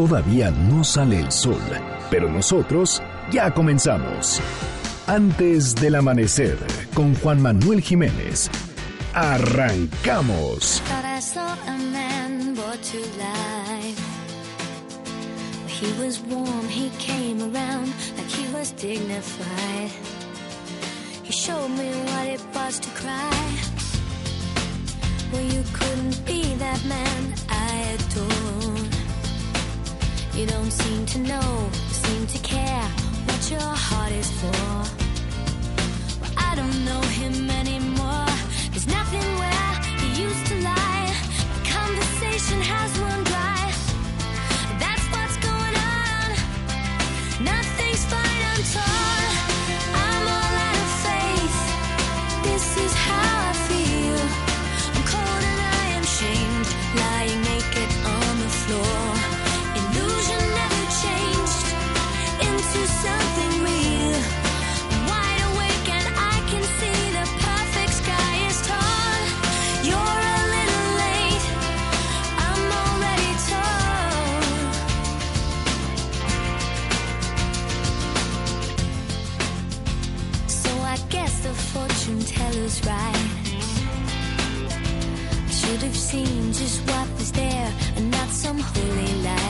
Todavía no sale el sol, pero nosotros ya comenzamos. Antes del amanecer, con Juan Manuel Jiménez. Arrancamos. He was warm, he came around like he was dignified. He showed me what it was to cry. Well, you couldn't be that man I adore. You don't seem to know, seem to care what your heart is for. Well, I don't know him anymore. There's nothing where he used to lie. The conversation has seen just what was there and not some holy light.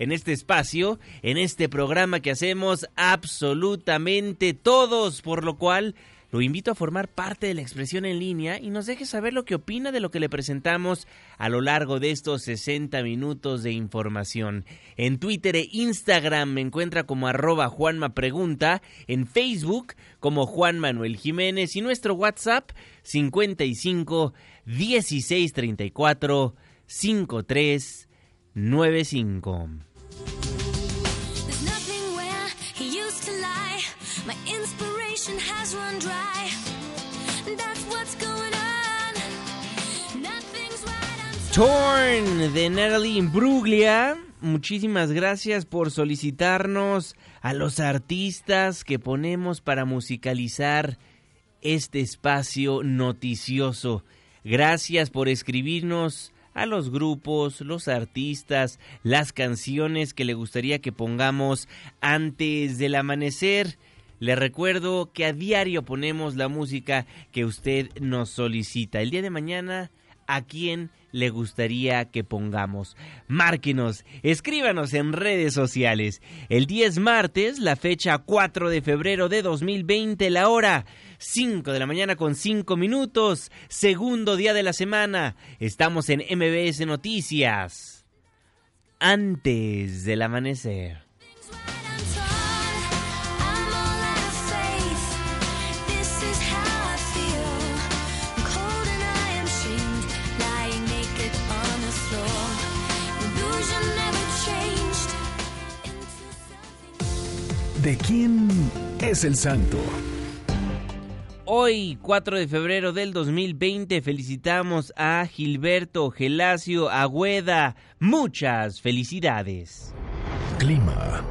en este espacio, en este programa que hacemos absolutamente todos, por lo cual lo invito a formar parte de la expresión en línea y nos deje saber lo que opina de lo que le presentamos a lo largo de estos 60 minutos de información. En Twitter e Instagram me encuentra como arroba Juanma Pregunta, en Facebook como Juan Manuel Jiménez y nuestro WhatsApp 55 16 34 53 95. Torn de Natalie Imbruglia. Muchísimas gracias por solicitarnos a los artistas que ponemos para musicalizar este espacio noticioso. Gracias por escribirnos a los grupos, los artistas, las canciones que le gustaría que pongamos antes del amanecer. Le recuerdo que a diario ponemos la música que usted nos solicita. El día de mañana, ¿a quién le gustaría que pongamos? Márquenos, escríbanos en redes sociales. El 10 martes, la fecha 4 de febrero de 2020, la hora 5 de la mañana con 5 minutos, segundo día de la semana. Estamos en MBS Noticias. Antes del amanecer. ¿De quién es el santo? Hoy, 4 de febrero del 2020, felicitamos a Gilberto Gelacio Agüeda. Muchas felicidades. Clima.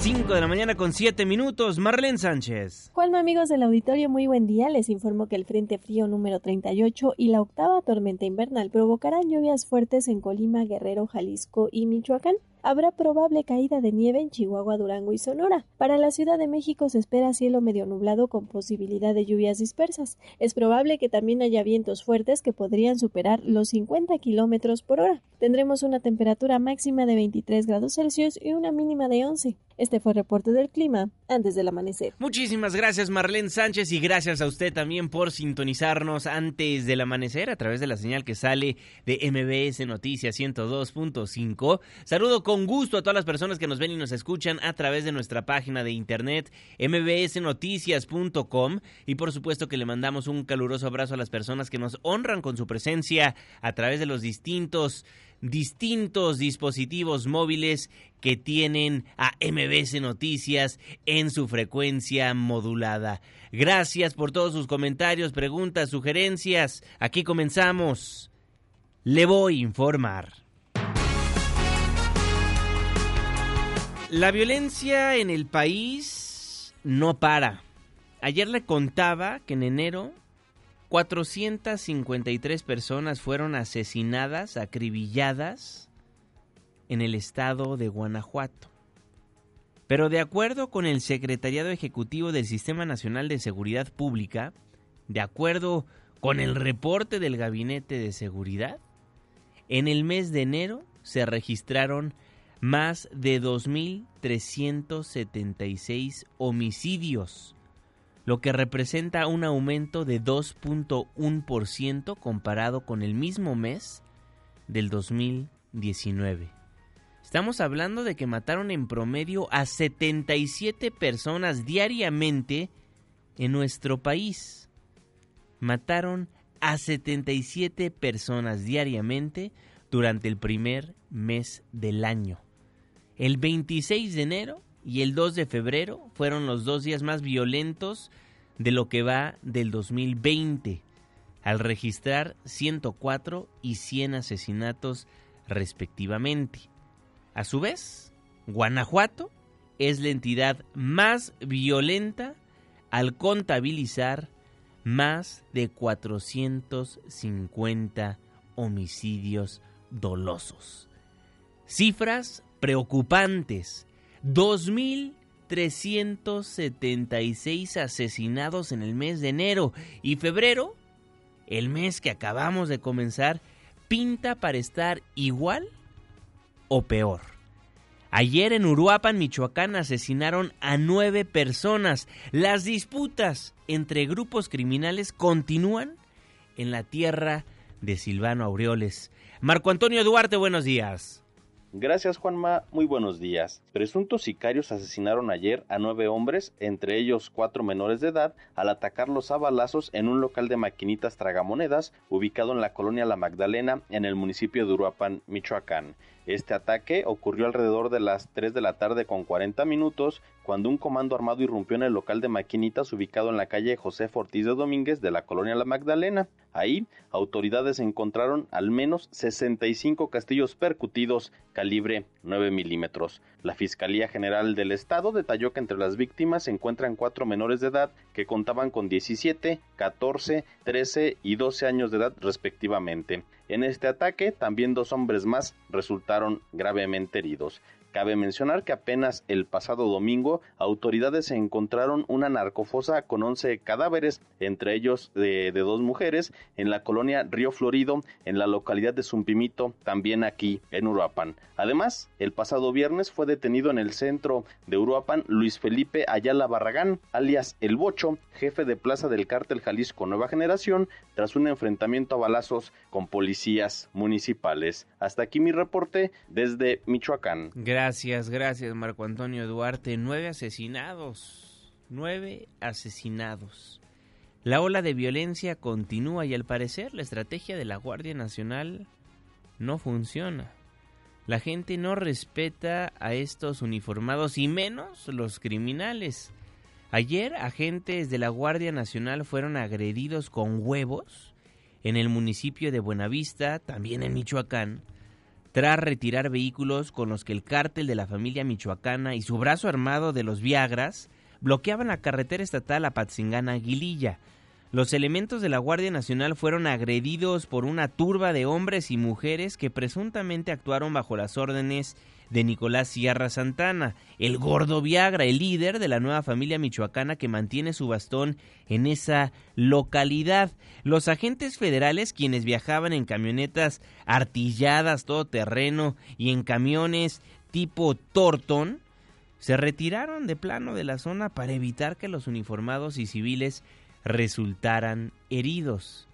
5 de la mañana con 7 minutos, Marlene Sánchez. Juanma, amigos del auditorio, muy buen día. Les informo que el Frente Frío número 38 y la octava tormenta invernal provocarán lluvias fuertes en Colima, Guerrero, Jalisco y Michoacán habrá probable caída de nieve en Chihuahua, Durango y Sonora. Para la Ciudad de México se espera cielo medio nublado con posibilidad de lluvias dispersas. Es probable que también haya vientos fuertes que podrían superar los 50 kilómetros por hora. Tendremos una temperatura máxima de 23 grados Celsius y una mínima de 11. Este fue el reporte del clima antes del amanecer. Muchísimas gracias Marlene Sánchez y gracias a usted también por sintonizarnos antes del amanecer a través de la señal que sale de MBS Noticias 102.5. Saludo con gusto a todas las personas que nos ven y nos escuchan a través de nuestra página de internet mbsnoticias.com y por supuesto que le mandamos un caluroso abrazo a las personas que nos honran con su presencia a través de los distintos distintos dispositivos móviles que tienen a MBC Noticias en su frecuencia modulada. Gracias por todos sus comentarios, preguntas, sugerencias. Aquí comenzamos. Le voy a informar. La violencia en el país no para. Ayer le contaba que en enero 453 personas fueron asesinadas, acribilladas en el estado de Guanajuato. Pero de acuerdo con el Secretariado Ejecutivo del Sistema Nacional de Seguridad Pública, de acuerdo con el reporte del Gabinete de Seguridad, en el mes de enero se registraron más de 2.376 homicidios, lo que representa un aumento de 2.1% comparado con el mismo mes del 2019. Estamos hablando de que mataron en promedio a 77 personas diariamente en nuestro país. Mataron a 77 personas diariamente durante el primer mes del año. El 26 de enero y el 2 de febrero fueron los dos días más violentos de lo que va del 2020, al registrar 104 y 100 asesinatos respectivamente. A su vez, Guanajuato es la entidad más violenta al contabilizar más de 450 homicidios dolosos. Cifras preocupantes. 2.376 asesinados en el mes de enero y febrero, el mes que acabamos de comenzar, pinta para estar igual o peor. Ayer en Uruapan, Michoacán, asesinaron a nueve personas. Las disputas entre grupos criminales continúan en la tierra de Silvano Aureoles. Marco Antonio Duarte, buenos días. Gracias Juanma, muy buenos días. Presuntos sicarios asesinaron ayer a nueve hombres, entre ellos cuatro menores de edad, al atacarlos a balazos en un local de maquinitas tragamonedas ubicado en la colonia La Magdalena en el municipio de Uruapan, Michoacán. Este ataque ocurrió alrededor de las 3 de la tarde con 40 minutos cuando un comando armado irrumpió en el local de maquinitas ubicado en la calle José Ortiz de Domínguez de la colonia La Magdalena. Ahí, autoridades encontraron al menos 65 castillos percutidos calibre 9 milímetros. La Fiscalía General del Estado detalló que entre las víctimas se encuentran cuatro menores de edad que contaban con 17, 14, 13 y 12 años de edad respectivamente. En este ataque, también dos hombres más resultaron gravemente heridos. Cabe mencionar que apenas el pasado domingo autoridades encontraron una narcofosa con 11 cadáveres, entre ellos de, dos mujeres, en la colonia Río Florido, en la localidad de Zumpimito, también aquí en Uruapan. Además, el pasado viernes fue detenido en el centro de Uruapan Luis Felipe Ayala Barragán, alias El Bocho, jefe de plaza del cártel Jalisco Nueva Generación, tras un enfrentamiento a balazos con policías municipales. Hasta aquí mi reporte desde Michoacán. Gracias Marco Antonio Duarte. Nueve asesinados, nueve asesinados. La ola de violencia continúa y al parecer la estrategia de la Guardia Nacional no funciona. La gente no respeta a estos uniformados y menos los criminales. Ayer agentes de la Guardia Nacional fueron agredidos con huevos en el municipio de Buenavista, también en Michoacán, tras retirar vehículos con los que el cártel de la familia michoacana y su brazo armado de los Viagras bloqueaban la carretera estatal a Patzingana-Aguililla. Los elementos de la Guardia Nacional fueron agredidos por una turba de hombres y mujeres que presuntamente actuaron bajo las órdenes de Nicolás Sierra Santana, el gordo Viagra, el líder de la nueva familia michoacana que mantiene su bastón en esa localidad. Los agentes federales, quienes viajaban en camionetas artilladas, todo terreno y en camiones tipo Torton, se retiraron de plano de la zona para evitar que los uniformados y civiles resultaran heridos.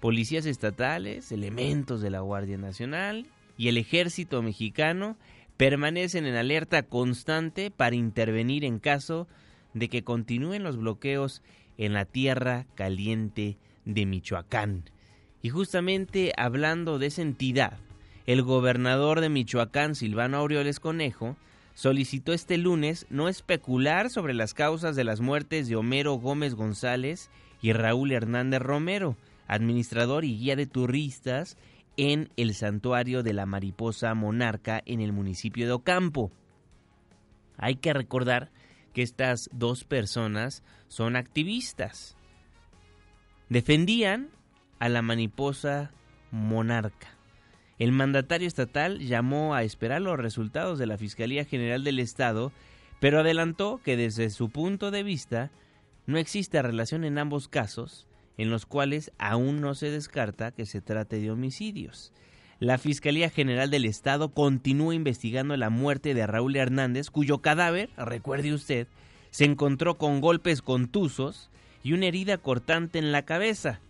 Policías estatales, elementos de la Guardia Nacional y el ejército mexicano permanecen en alerta constante para intervenir en caso de que continúen los bloqueos en la tierra caliente de Michoacán. Y justamente hablando de esa entidad, el gobernador de Michoacán, Silvano Aureoles Conejo, solicitó este lunes no especular sobre las causas de las muertes de Homero Gómez González y Raúl Hernández Romero, administrador y guía de turistas en el santuario de la mariposa monarca en el municipio de Ocampo. Hay que recordar que estas dos personas son activistas. Defendían a la mariposa monarca. El mandatario estatal llamó a esperar los resultados de la Fiscalía General del Estado, pero adelantó que desde su punto de vista no existe relación en ambos casos, en los cuales aún no se descarta que se trate de homicidios. La Fiscalía General del Estado continúa investigando la muerte de Raúl Hernández, cuyo cadáver, recuerde usted, se encontró con golpes contusos y una herida cortante en la cabeza.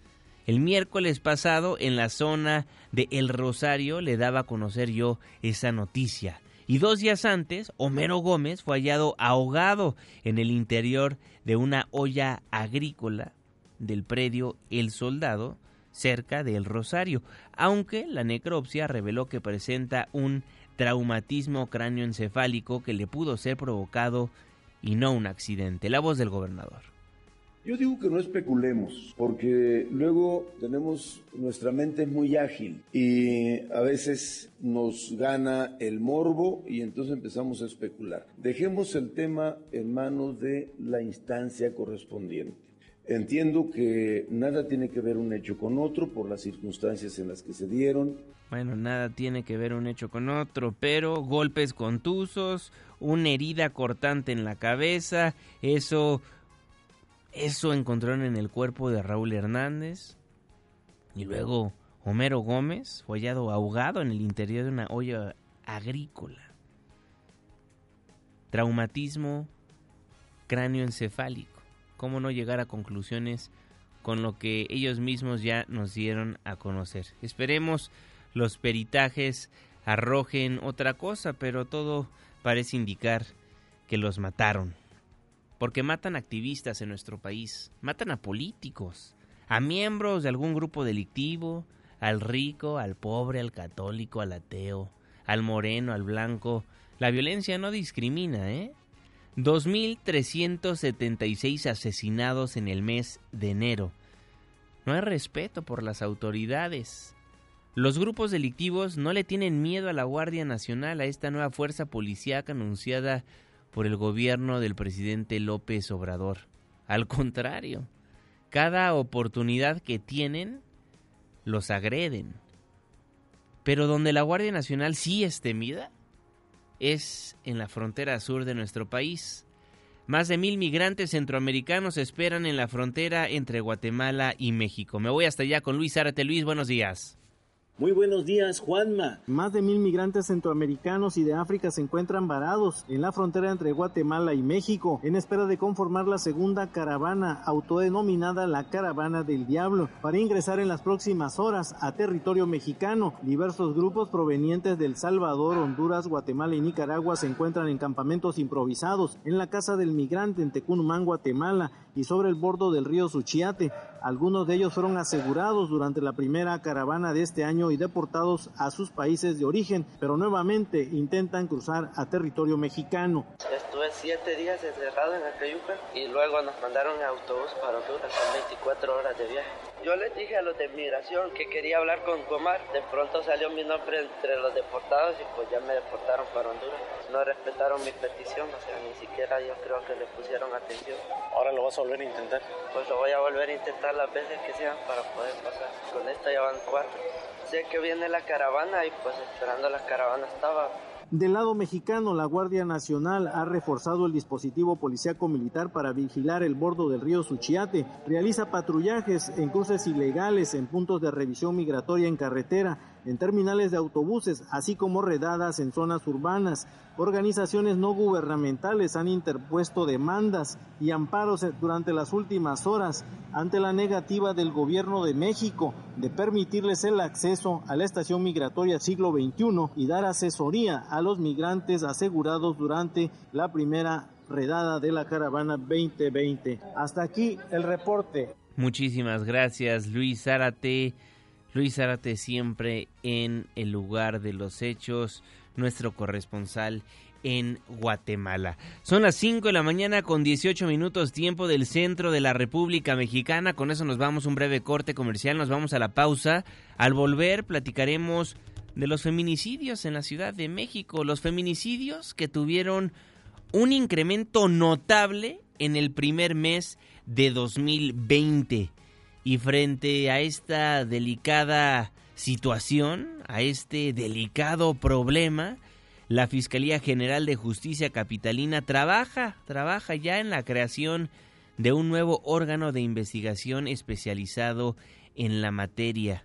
El miércoles pasado, en la zona de El Rosario, le daba a conocer yo esa noticia. Y dos días antes, Homero Gómez fue hallado ahogado en el interior de una olla agrícola del predio El Soldado, cerca de El Rosario, aunque la necropsia reveló que presenta un traumatismo cráneoencefálico que le pudo ser provocado y no un accidente. La voz del gobernador. Yo digo que no especulemos, porque luego tenemos, nuestra mente es muy ágil y a veces nos gana el morbo y entonces empezamos a especular. Dejemos el tema en manos de la instancia correspondiente. Entiendo que nada tiene que ver un hecho con otro por las circunstancias en las que se dieron. Bueno, nada tiene que ver un hecho con otro, pero golpes contusos, una herida cortante en la cabeza, eso eso encontraron en el cuerpo de Raúl Hernández. Y luego Homero Gómez fue hallado ahogado en el interior de una olla agrícola. Traumatismo cráneoencefálico. ¿Cómo no llegar a conclusiones con lo que ellos mismos ya nos dieron a conocer? Esperemos los peritajes arrojen otra cosa, pero todo parece indicar que los mataron porque matan activistas en nuestro país, matan a políticos, a miembros de algún grupo delictivo, al rico, al pobre, al católico, al ateo, al moreno, al blanco. La violencia no discrimina, ¿eh? 2.376 asesinados en el mes de enero. No hay respeto por las autoridades. Los grupos delictivos no le tienen miedo a la Guardia Nacional, a esta nueva fuerza policíaca anunciada por el gobierno del presidente López Obrador. Al contrario, cada oportunidad que tienen, los agreden. Pero donde la Guardia Nacional sí es temida, es en la frontera sur de nuestro país. Más de mil migrantes centroamericanos esperan en la frontera entre Guatemala y México. Me voy hasta allá con Luis Árate. Luis, buenos días. Muy buenos días, Juanma. Más de mil migrantes centroamericanos y de África se encuentran varados en la frontera entre Guatemala y México, en espera de conformar la segunda caravana, autodenominada la Caravana del Diablo, para ingresar en las próximas horas a territorio mexicano. Diversos grupos provenientes del Salvador, Honduras, Guatemala y Nicaragua se encuentran en campamentos improvisados en la Casa del Migrante en Tecunumán, Guatemala, y sobre el bordo del río Suchiate. Algunos de ellos fueron asegurados durante la primera caravana de este año y deportados a sus países de origen, pero nuevamente intentan cruzar a territorio mexicano. Estuve siete días encerrado en Acayuca y luego nos mandaron en autobús para Honduras, son 24 horas de viaje. Yo les dije a los de migración que quería hablar con Comar, de pronto salió mi nombre entre los deportados y pues ya me deportaron para Honduras. No respetaron mi petición, o sea, ni siquiera yo creo que le pusieron atención. ¿Ahora lo vas a volver a intentar? Pues lo voy a volver a intentar las veces que sean para poder pasar. Con esta ya van cuatro. Sé que viene la caravana y pues esperando la caravana estaba. Del lado mexicano, la Guardia Nacional ha reforzado el dispositivo policíaco militar para vigilar el bordo del río Suchiate, realiza patrullajes en cruces ilegales, en puntos de revisión migratoria en carretera, en terminales de autobuses, así como redadas en zonas urbanas. Organizaciones no gubernamentales han interpuesto demandas y amparos durante las últimas horas ante la negativa del gobierno de México de permitirles el acceso a la estación migratoria siglo XXI y dar asesoría a los migrantes asegurados durante la primera redada de la caravana 2020. Hasta aquí el reporte. Muchísimas gracias Luis Zárate. Luis Arate siempre en el lugar de los hechos, nuestro corresponsal en Guatemala. Son las 5 de la mañana con 18 minutos tiempo del centro de la República Mexicana. Con eso nos vamos un breve corte comercial, nos vamos a la pausa. Al volver platicaremos de los feminicidios en la Ciudad de México, los feminicidios que tuvieron un incremento notable en el primer mes de 2020. Y frente a esta delicada situación, a este delicado problema, la Fiscalía General de Justicia Capitalina trabaja, trabaja ya en la creación de un nuevo órgano de investigación especializado en la materia.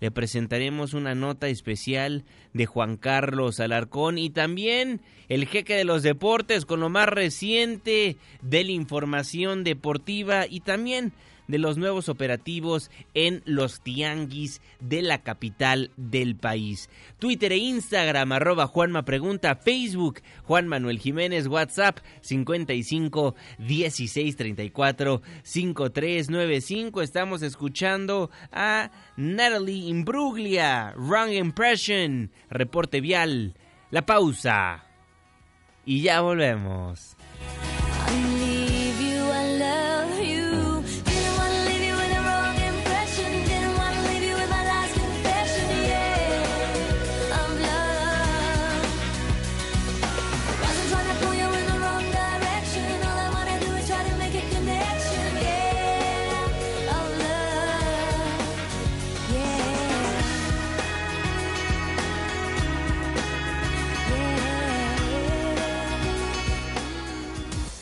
Le presentaremos una nota especial de Juan Carlos Alarcón y también el jeque de los deportes con lo más reciente de la información deportiva y también de los nuevos operativos en los tianguis de la capital del país. Twitter e Instagram, arroba Juanma Pregunta, Facebook, Juan Manuel Jiménez, WhatsApp 55 16 34 5395. Estamos escuchando a Natalie Imbruglia, Wrong Impression, reporte vial, la pausa. Y ya volvemos.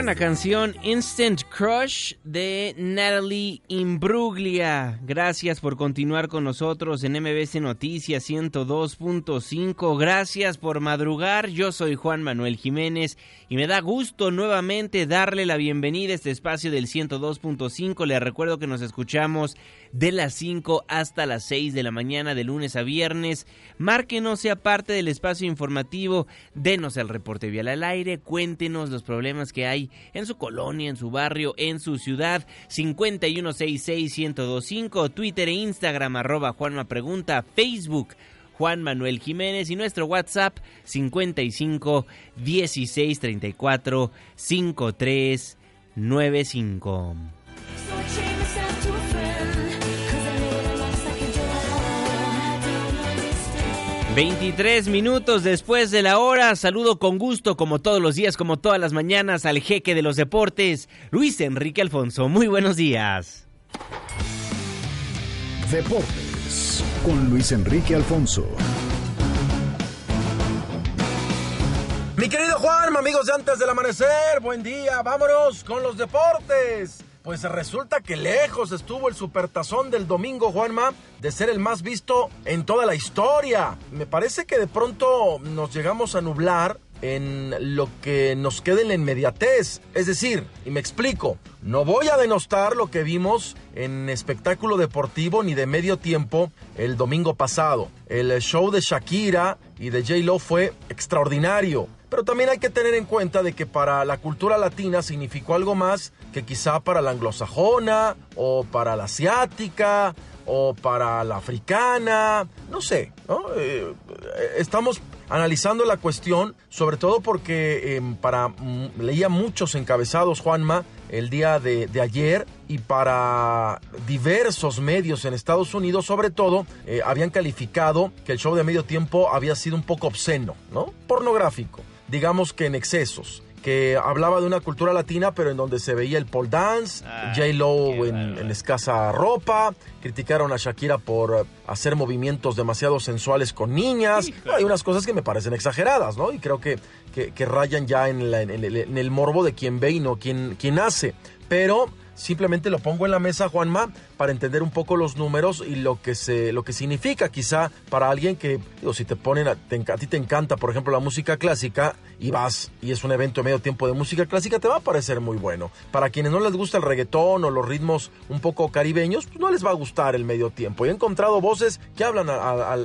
Buena canción, Instant Crush de Natalie Imbruglia. Gracias por continuar con nosotros en MBC Noticias 102.5. Gracias por madrugar. Yo soy Juan Manuel Jiménez y me da gusto nuevamente darle la bienvenida a este espacio del 102.5. Le recuerdo que nos escuchamos de las 5 hasta las 6 de la mañana de lunes a viernes. Márquenos, sea parte del espacio informativo, denos el reporte vial al aire, cuéntenos los problemas que hay en su colonia, en su barrio, en su ciudad. 5166125, Twitter e Instagram, arroba Juanma Pregunta, Facebook. Juan Manuel Jiménez y nuestro WhatsApp 55 16 34 53 95. 23 minutos después de la hora, saludo con gusto, como todos los días, como todas las mañanas, al jeque de los deportes, Luis Enrique Alfonso. Muy buenos días. Deportes con Luis Enrique Alfonso. Mi querido Juan, amigos de antes del amanecer, buen día, vámonos con los deportes. Pues resulta que lejos estuvo el supertazón del domingo, Juanma, de ser el más visto en toda la historia. Me parece que de pronto nos llegamos a nublar en lo que nos quede en la inmediatez. Es decir, y me explico, no voy a denostar lo que vimos en espectáculo deportivo ni de medio tiempo el domingo pasado. El show de Shakira y de J-Lo fue extraordinario. Pero también hay que tener en cuenta de que para la cultura latina significó algo más que quizá para la anglosajona o para la asiática o para la africana, no sé, eh, estamos analizando la cuestión, sobre todo porque em, para mm, leía muchos encabezados, Juanma, el día de, ayer y para diversos medios en Estados Unidos, sobre todo, eh, habían calificado que el show de medio tiempo había sido un poco obsceno, ¿no? Pornográfico digamos que en excesos. que hablaba de una cultura latina, pero en donde se veía el pole dance, J-Lo en, en, escasa ropa, criticaron a Shakira por hacer movimientos demasiado sensuales con niñas. Hay unas cosas que me parecen exageradas, ¿no? Y creo que, que, rayan ya en, en, el, morbo de quien ve y no quien, quien hace. Pero simplemente lo pongo en la mesa, Juanma, para entender un poco los números y lo que se lo que significa quizá para alguien que digo, si te ponen a, ti te encanta por ejemplo la música clásica y vas y es un evento de medio tiempo de música clásica te va a parecer muy bueno. Para quienes no les gusta el reggaetón o los ritmos un poco caribeños pues no les va a gustar el medio tiempo. Y he encontrado voces que hablan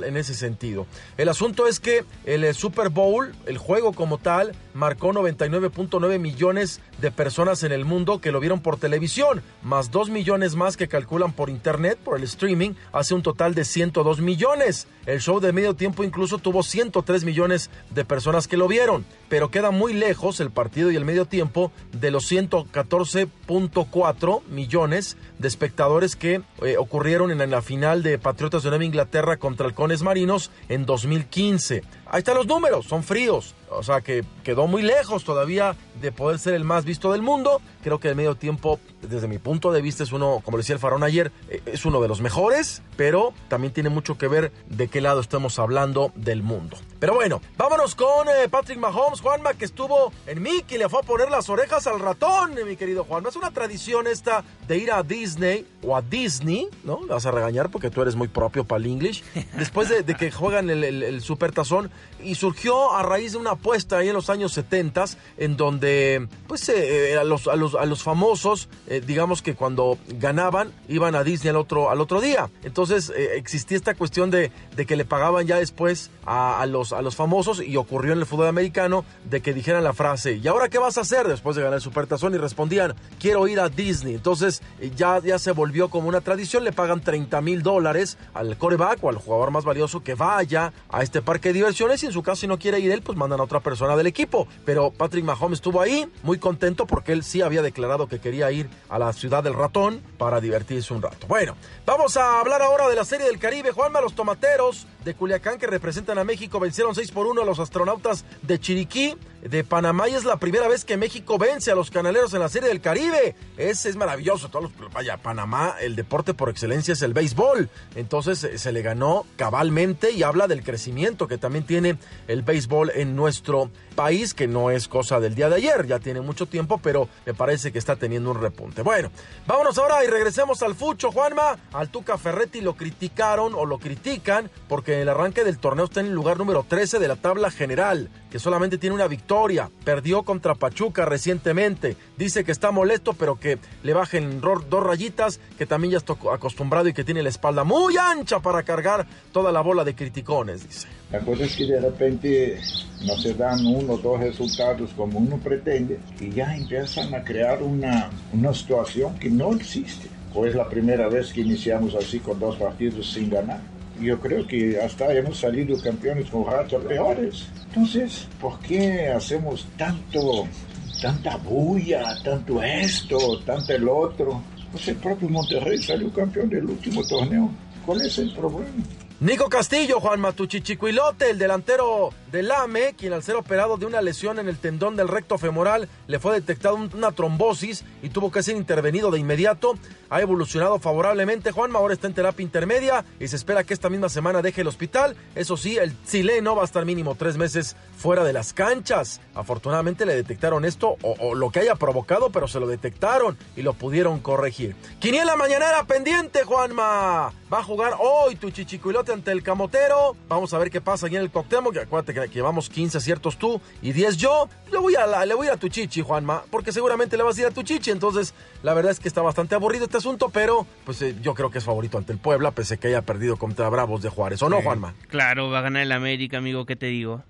en ese sentido. El asunto es que el Super Bowl el juego como tal marcó 99.9 millones de personas en el mundo que lo vieron por televisión más 2 millones más que por internet, por el streaming, hace un total de 102 millones. El show de medio tiempo incluso tuvo 103 millones de personas que lo vieron, pero queda muy lejos el partido y el medio tiempo de los 114.4 millones de espectadores que eh, ocurrieron en la final de Patriotas de Nueva Inglaterra contra Halcones Marinos en 2015. Ahí están los números, son fríos. O sea que quedó muy lejos todavía de poder ser el más visto del mundo. Creo que el medio tiempo, desde mi punto de vista, es uno, como decía el Farón ayer, eh, es uno de los mejores, pero también tiene mucho que ver de qué lado estamos hablando del mundo. Pero bueno, vámonos con eh, Patrick Mahomes, Juanma, que estuvo en Mickey, le fue a poner las orejas al ratón, mi querido Juanma. Es una tradición esta de ir a Disney o a Disney, ¿no? Me vas a regañar porque tú eres muy propio para el English. Después de, que juegan el, el, el Supertazón, y surgió a raíz de una apuesta ahí en los años 70 en donde pues eh, eh, a, los, a, los, a los famosos eh, digamos que cuando ganaban iban a Disney al otro, al otro día entonces existía esta cuestión de, de, que le pagaban ya después a, a, los, a los famosos y ocurrió en el fútbol americano de que dijeran la frase ¿y ahora qué vas a hacer después de ganar el Supertazón? y respondían quiero ir a Disney entonces ya, ya se volvió como una tradición le pagan 30 mil dólares al coreback o al jugador más valioso que vaya a este parque de diversiones y en su caso si no quiere ir él pues mandan a otra persona del equipo. Pero Patrick Mahomes estuvo ahí muy contento porque él sí había declarado que quería ir a la ciudad del ratón para divertirse un rato. Bueno vamos a hablar ahora de la serie del Caribe Juanma los tomateros de Culiacán que representan a México 6 por 1 a los astronautas de Chiriquí de Panamá y es la primera vez que México vence a los canaleros en la Serie del Caribe. Es, es maravilloso. Vaya, Panamá, el deporte por excelencia es el béisbol. Entonces eh, se le ganó cabalmente y habla del crecimiento que también tiene el béisbol en nuestro país, que no es cosa del día de ayer, ya tiene mucho tiempo, pero me parece que está teniendo un repunte. Bueno, vámonos ahora y regresemos al Fucho, Juanma. Al Tuca Ferretti lo criticaron o lo critican porque en el arranque del torneo está en el lugar número 13 de la tabla general, que solamente tiene una victoria. Perdió contra Pachuca recientemente. Dice que está molesto, pero que le bajen dos rayitas, que también ya está acostumbrado y que tiene la espalda muy ancha para cargar toda la bola de criticones, dice. La cosa es que de repente no se dan uno o dos resultados como uno pretende y ya empiezan a crear una, una situación que no existe. O es la primera vez que iniciamos así con dos partidos sin ganar. Yo creo que hasta hemos salido campeones con rachas peores. Entonces, ¿por qué hacemos tanto, tanta bulla, tanto esto, tanto el otro? Pues el propio Monterrey salió campeón del último torneo. ¿Cuál es el problema? Nico Castillo, Juan Matuchichicuilote, el delantero del AME, quien al ser operado de una lesión en el tendón del recto femoral le fue detectada una trombosis y tuvo que ser intervenido de inmediato. Ha evolucionado favorablemente, Juanma, ahora está en terapia intermedia y se espera que esta misma semana deje el hospital. Eso sí, el chileno va a estar mínimo tres meses fuera de las canchas. Afortunadamente le detectaron esto o, lo que haya provocado, pero se lo detectaron y lo pudieron corregir. Quiniela mañanera pendiente, Juanma. Va a jugar hoy tu chichicuilote ante el camotero. Vamos a ver qué pasa aquí en el Coctemo. Que acuérdate que, llevamos 15 aciertos tú y 10 yo. Le voy, a le voy a tu chichi, Juanma, porque seguramente le vas a ir a tu chichi. Entonces, la verdad es que está bastante aburrido este asunto, pero pues eh, yo creo que es favorito ante el Puebla, pese que haya perdido contra Bravos de Juárez. ¿O no, Juanma? Claro, va a ganar el América, amigo, ¿qué te digo?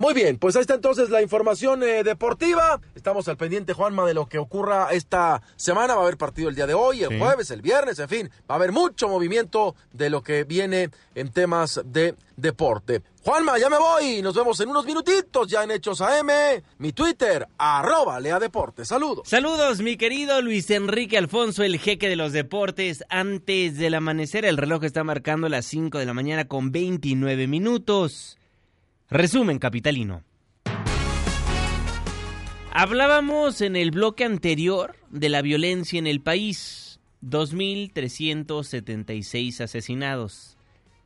Muy bien, pues ahí está entonces la información eh, deportiva. Estamos al pendiente, Juanma, de lo que ocurra esta semana. Va a haber partido el día de hoy, el jueves, el viernes, en fin. Va a haber mucho movimiento de lo que viene en temas de deporte. Juanma, ya me voy. Nos vemos en unos minutitos ya en Hechos AM. Mi Twitter, arroba Lea Deportes. Saludos. Saludos, mi querido Luis Enrique Alfonso, el jeque de los deportes. Antes del amanecer, el reloj está marcando las 5 de la mañana con 29 minutos. Resumen capitalino. Hablábamos en el bloque anterior de la violencia en el país. 2.376 asesinados.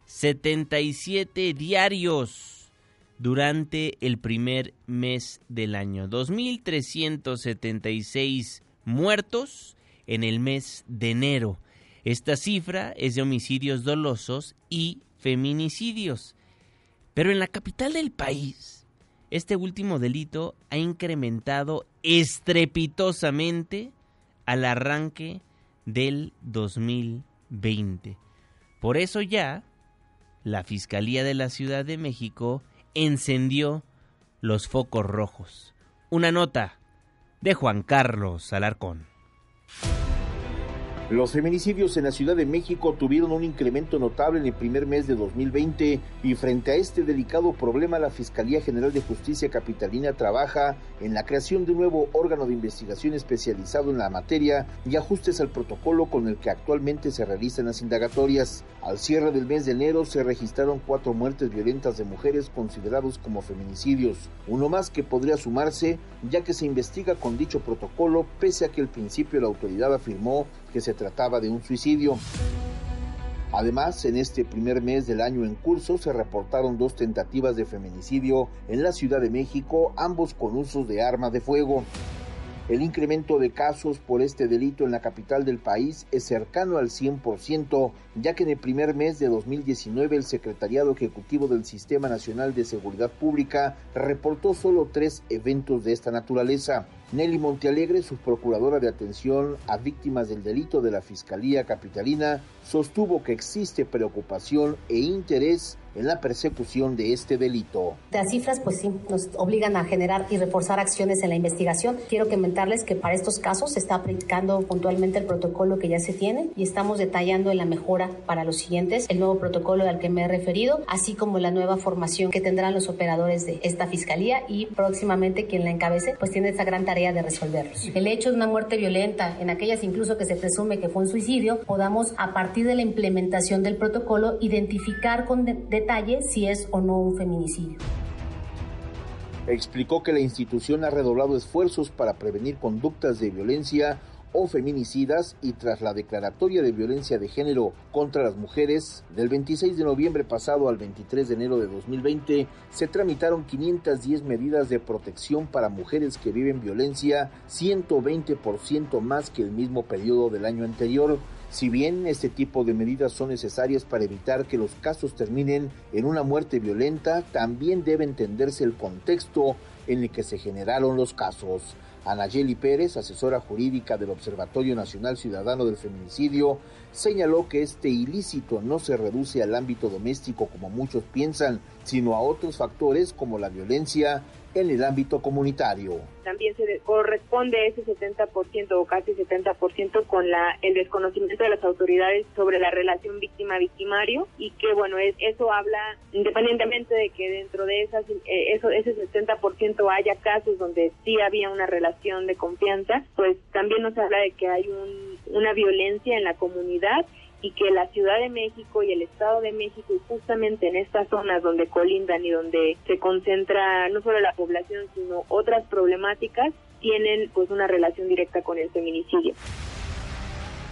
77 diarios durante el primer mes del año. 2.376 muertos en el mes de enero. Esta cifra es de homicidios dolosos y feminicidios. Pero en la capital del país, este último delito ha incrementado estrepitosamente al arranque del 2020. Por eso ya la Fiscalía de la Ciudad de México encendió los focos rojos. Una nota de Juan Carlos Alarcón. Los feminicidios en la Ciudad de México tuvieron un incremento notable en el primer mes de 2020 y frente a este delicado problema la Fiscalía General de Justicia Capitalina trabaja en la creación de un nuevo órgano de investigación especializado en la materia y ajustes al protocolo con el que actualmente se realizan las indagatorias. Al cierre del mes de enero se registraron cuatro muertes violentas de mujeres considerados como feminicidios, uno más que podría sumarse ya que se investiga con dicho protocolo pese a que al principio la autoridad afirmó que se trataba de un suicidio. Además, en este primer mes del año en curso se reportaron dos tentativas de feminicidio en la Ciudad de México, ambos con usos de arma de fuego. El incremento de casos por este delito en la capital del país es cercano al 100%, ya que en el primer mes de 2019 el Secretariado Ejecutivo del Sistema Nacional de Seguridad Pública reportó solo tres eventos de esta naturaleza. Nelly Montealegre, subprocuradora de atención a víctimas del delito de la Fiscalía Capitalina, sostuvo que existe preocupación e interés en la persecución de este delito. Las cifras pues sí nos obligan a generar y reforzar acciones en la investigación. Quiero comentarles que para estos casos se está aplicando puntualmente el protocolo que ya se tiene y estamos detallando en la mejora para los siguientes, el nuevo protocolo al que me he referido, así como la nueva formación que tendrán los operadores de esta fiscalía y próximamente quien la encabece pues tiene esa gran tarea de resolverlos. El hecho de una muerte violenta, en aquellas incluso que se presume que fue un suicidio, podamos a partir de la implementación del protocolo identificar con detalle si es o no un feminicidio. Explicó que la institución ha redoblado esfuerzos para prevenir conductas de violencia o feminicidas y tras la declaratoria de violencia de género contra las mujeres del 26 de noviembre pasado al 23 de enero de 2020 se tramitaron 510 medidas de protección para mujeres que viven violencia, 120% más que el mismo periodo del año anterior. Si bien este tipo de medidas son necesarias para evitar que los casos terminen en una muerte violenta, también debe entenderse el contexto en el que se generaron los casos. Anayeli Pérez, asesora jurídica del Observatorio Nacional Ciudadano del Feminicidio, señaló que este ilícito no se reduce al ámbito doméstico como muchos piensan, sino a otros factores como la violencia, en el ámbito comunitario. También se corresponde ese 70% o casi 70% con la, el desconocimiento de las autoridades sobre la relación víctima-victimario y que bueno, es, eso habla independientemente de que dentro de esas, eh, eso, ese 70% haya casos donde sí había una relación de confianza, pues también nos habla de que hay un, una violencia en la comunidad y que la Ciudad de México y el Estado de México, y justamente en estas zonas donde colindan y donde se concentra no solo la población, sino otras problemáticas, tienen pues una relación directa con el feminicidio.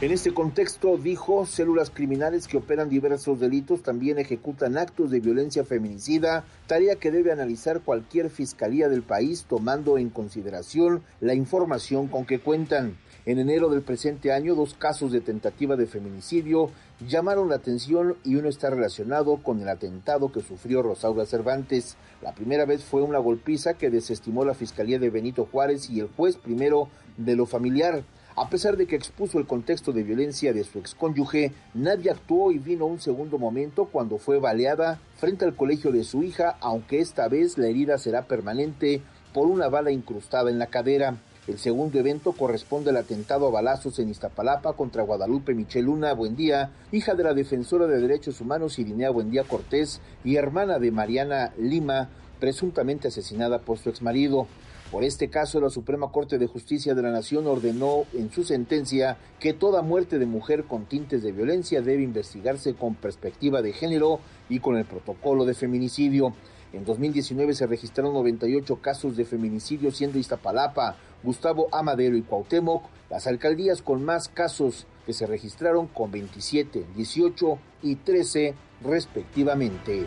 En este contexto, dijo, células criminales que operan diversos delitos también ejecutan actos de violencia feminicida, tarea que debe analizar cualquier fiscalía del país tomando en consideración la información con que cuentan. En enero del presente año, dos casos de tentativa de feminicidio llamaron la atención y uno está relacionado con el atentado que sufrió Rosaura Cervantes. La primera vez fue una golpiza que desestimó la Fiscalía de Benito Juárez y el juez primero de lo familiar. A pesar de que expuso el contexto de violencia de su excónyuge, nadie actuó y vino un segundo momento cuando fue baleada frente al colegio de su hija, aunque esta vez la herida será permanente por una bala incrustada en la cadera. El segundo evento corresponde al atentado a balazos en Iztapalapa contra Guadalupe Michel Luna Buendía, hija de la defensora de derechos humanos Irinea Buendía Cortés y hermana de Mariana Lima, presuntamente asesinada por su exmarido. Por este caso, la Suprema Corte de Justicia de la Nación ordenó en su sentencia que toda muerte de mujer con tintes de violencia debe investigarse con perspectiva de género y con el protocolo de feminicidio. En 2019 se registraron 98 casos de feminicidio, siendo Iztapalapa, Gustavo Amadero y Cuauhtémoc las alcaldías con más casos que se registraron con 27, 18 y 13 respectivamente.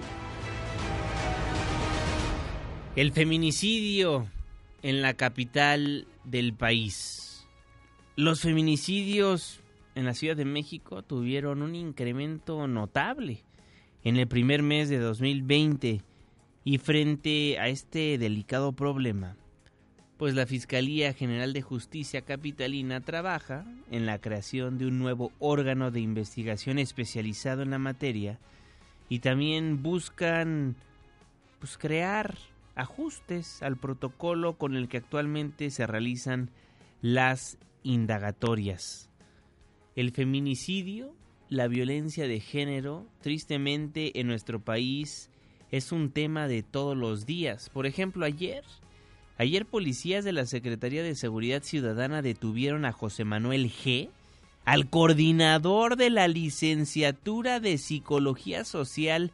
El feminicidio en la capital del país. Los feminicidios en la Ciudad de México tuvieron un incremento notable en el primer mes de 2020 y frente a este delicado problema, pues la Fiscalía General de Justicia Capitalina trabaja en la creación de un nuevo órgano de investigación especializado en la materia y también buscan pues, crear ajustes al protocolo con el que actualmente se realizan las indagatorias. El feminicidio, la violencia de género, tristemente en nuestro país es un tema de todos los días. Por ejemplo, ayer, ayer policías de la Secretaría de Seguridad Ciudadana detuvieron a José Manuel G., al coordinador de la licenciatura de Psicología Social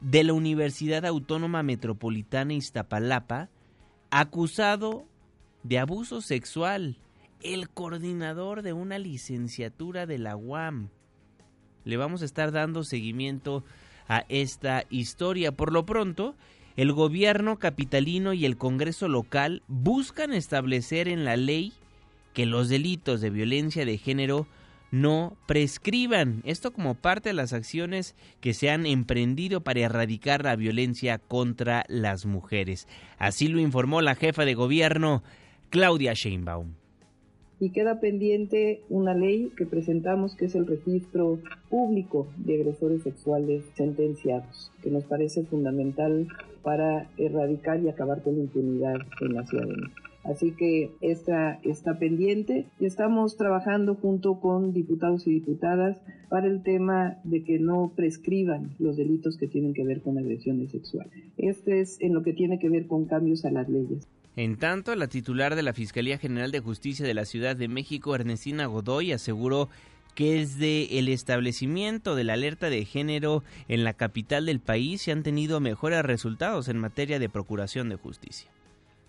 de la Universidad Autónoma Metropolitana Iztapalapa, acusado de abuso sexual, el coordinador de una licenciatura de la UAM. Le vamos a estar dando seguimiento a esta historia. Por lo pronto, el gobierno capitalino y el Congreso local buscan establecer en la ley que los delitos de violencia de género no prescriban. Esto como parte de las acciones que se han emprendido para erradicar la violencia contra las mujeres. Así lo informó la jefa de gobierno, Claudia Sheinbaum. Y queda pendiente una ley que presentamos que es el registro público de agresores sexuales sentenciados, que nos parece fundamental para erradicar y acabar con la impunidad en la ciudad de México. Así que esta está pendiente y estamos trabajando junto con diputados y diputadas para el tema de que no prescriban los delitos que tienen que ver con agresiones sexuales. Este es en lo que tiene que ver con cambios a las leyes. En tanto, la titular de la Fiscalía General de Justicia de la Ciudad de México, Ernestina Godoy, aseguró que desde el establecimiento de la alerta de género en la capital del país se han tenido mejores resultados en materia de procuración de justicia.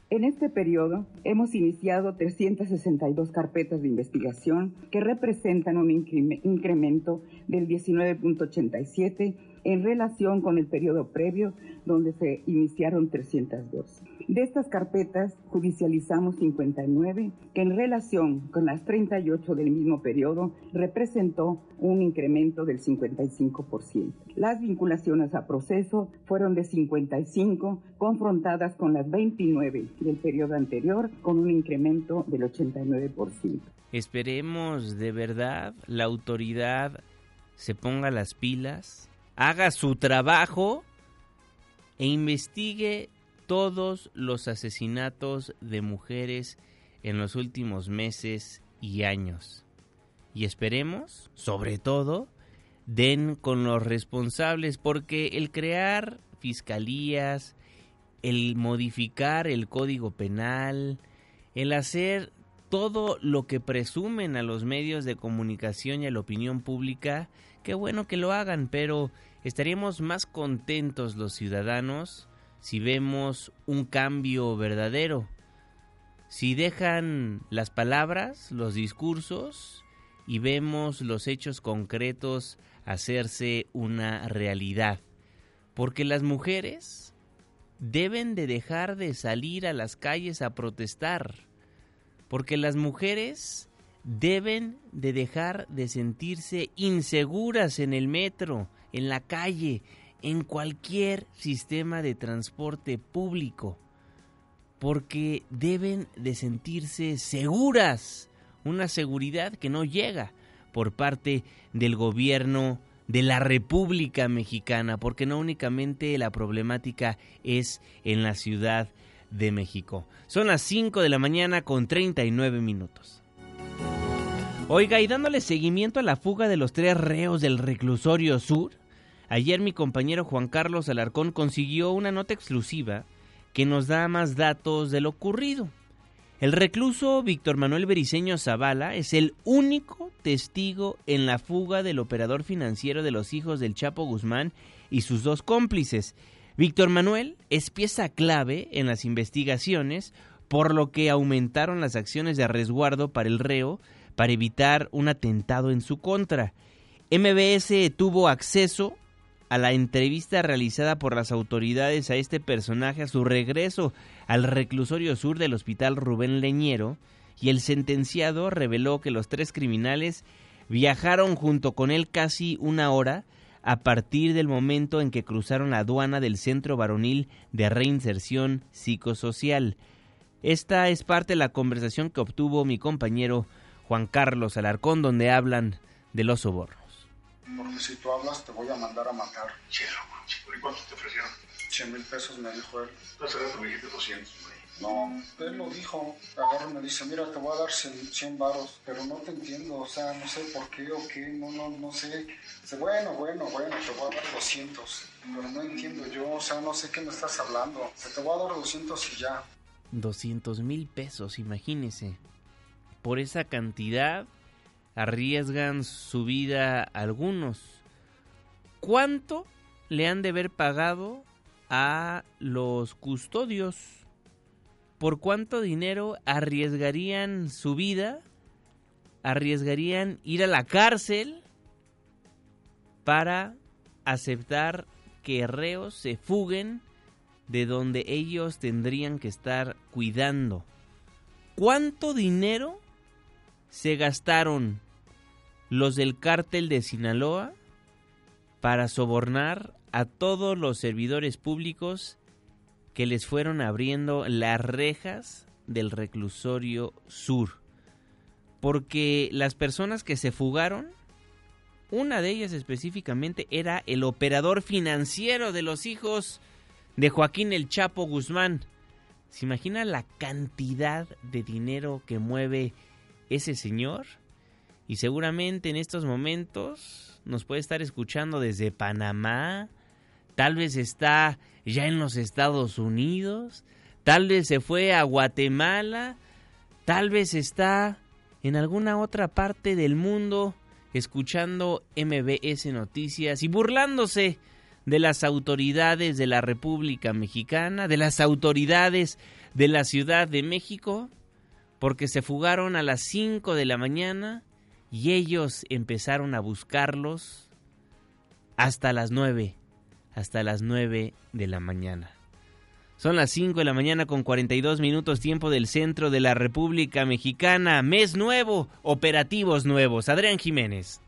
En este periodo hemos iniciado 362 carpetas de investigación que representan un incremento del 19.87 en relación con el periodo previo donde se iniciaron 302. De estas carpetas judicializamos 59, que en relación con las 38 del mismo periodo representó un incremento del 55%. Las vinculaciones a proceso fueron de 55, confrontadas con las 29 del periodo anterior, con un incremento del 89%. Esperemos de verdad la autoridad se ponga las pilas, haga su trabajo e investigue todos los asesinatos de mujeres en los últimos meses y años. Y esperemos, sobre todo, den con los responsables, porque el crear fiscalías, el modificar el código penal, el hacer todo lo que presumen a los medios de comunicación y a la opinión pública, qué bueno que lo hagan, pero estaríamos más contentos los ciudadanos si vemos un cambio verdadero, si dejan las palabras, los discursos y vemos los hechos concretos hacerse una realidad. Porque las mujeres deben de dejar de salir a las calles a protestar. Porque las mujeres deben de dejar de sentirse inseguras en el metro, en la calle, en cualquier sistema de transporte público, porque deben de sentirse seguras, una seguridad que no llega por parte del gobierno de la República Mexicana, porque no únicamente la problemática es en la Ciudad de México. Son las 5 de la mañana con 39 minutos. Oiga, y dándole seguimiento a la fuga de los tres reos del reclusorio sur, Ayer mi compañero Juan Carlos Alarcón consiguió una nota exclusiva que nos da más datos de lo ocurrido. El recluso Víctor Manuel Bericeño Zavala es el único testigo en la fuga del operador financiero de los hijos del Chapo Guzmán y sus dos cómplices. Víctor Manuel es pieza clave en las investigaciones, por lo que aumentaron las acciones de resguardo para el reo para evitar un atentado en su contra. MBS tuvo acceso a la entrevista realizada por las autoridades a este personaje a su regreso al reclusorio sur del hospital Rubén Leñero y el sentenciado reveló que los tres criminales viajaron junto con él casi una hora a partir del momento en que cruzaron la aduana del Centro Varonil de Reinserción Psicosocial. Esta es parte de la conversación que obtuvo mi compañero Juan Carlos Alarcón, donde hablan de los sobornos. Porque si tú hablas, te voy a mandar a matar. ¿Y cuánto te ofrecieron? 100 mil pesos me dijo él. Rato me dijiste 200, güey. No, él lo dijo. Agarro y me dice, mira, te voy a dar 100, 100 varos, pero no te entiendo, o sea, no sé por qué o qué, no, no, no sé. Dice, bueno, bueno, bueno, te voy a dar 200, pero no entiendo yo, o sea, no sé qué me estás hablando. Se te voy a dar 200 y ya. 200 mil pesos, imagínese. Por esa cantidad arriesgan su vida algunos. ¿Cuánto le han de haber pagado a los custodios? ¿Por cuánto dinero arriesgarían su vida? ¿Arriesgarían ir a la cárcel para aceptar que reos se fuguen de donde ellos tendrían que estar cuidando? ¿Cuánto dinero se gastaron los del cártel de Sinaloa para sobornar a todos los servidores públicos que les fueron abriendo las rejas del reclusorio sur. Porque las personas que se fugaron, una de ellas específicamente era el operador financiero de los hijos de Joaquín el Chapo Guzmán. ¿Se imagina la cantidad de dinero que mueve ese señor? Y seguramente en estos momentos nos puede estar escuchando desde Panamá, tal vez está ya en los Estados Unidos, tal vez se fue a Guatemala, tal vez está en alguna otra parte del mundo escuchando MBS Noticias y burlándose de las autoridades de la República Mexicana, de las autoridades de la Ciudad de México, porque se fugaron a las 5 de la mañana y ellos empezaron a buscarlos hasta las 9, hasta las 9 de la mañana. Son las 5 de la mañana con 42 minutos tiempo del centro de la República Mexicana. Mes nuevo, operativos nuevos. Adrián Jiménez.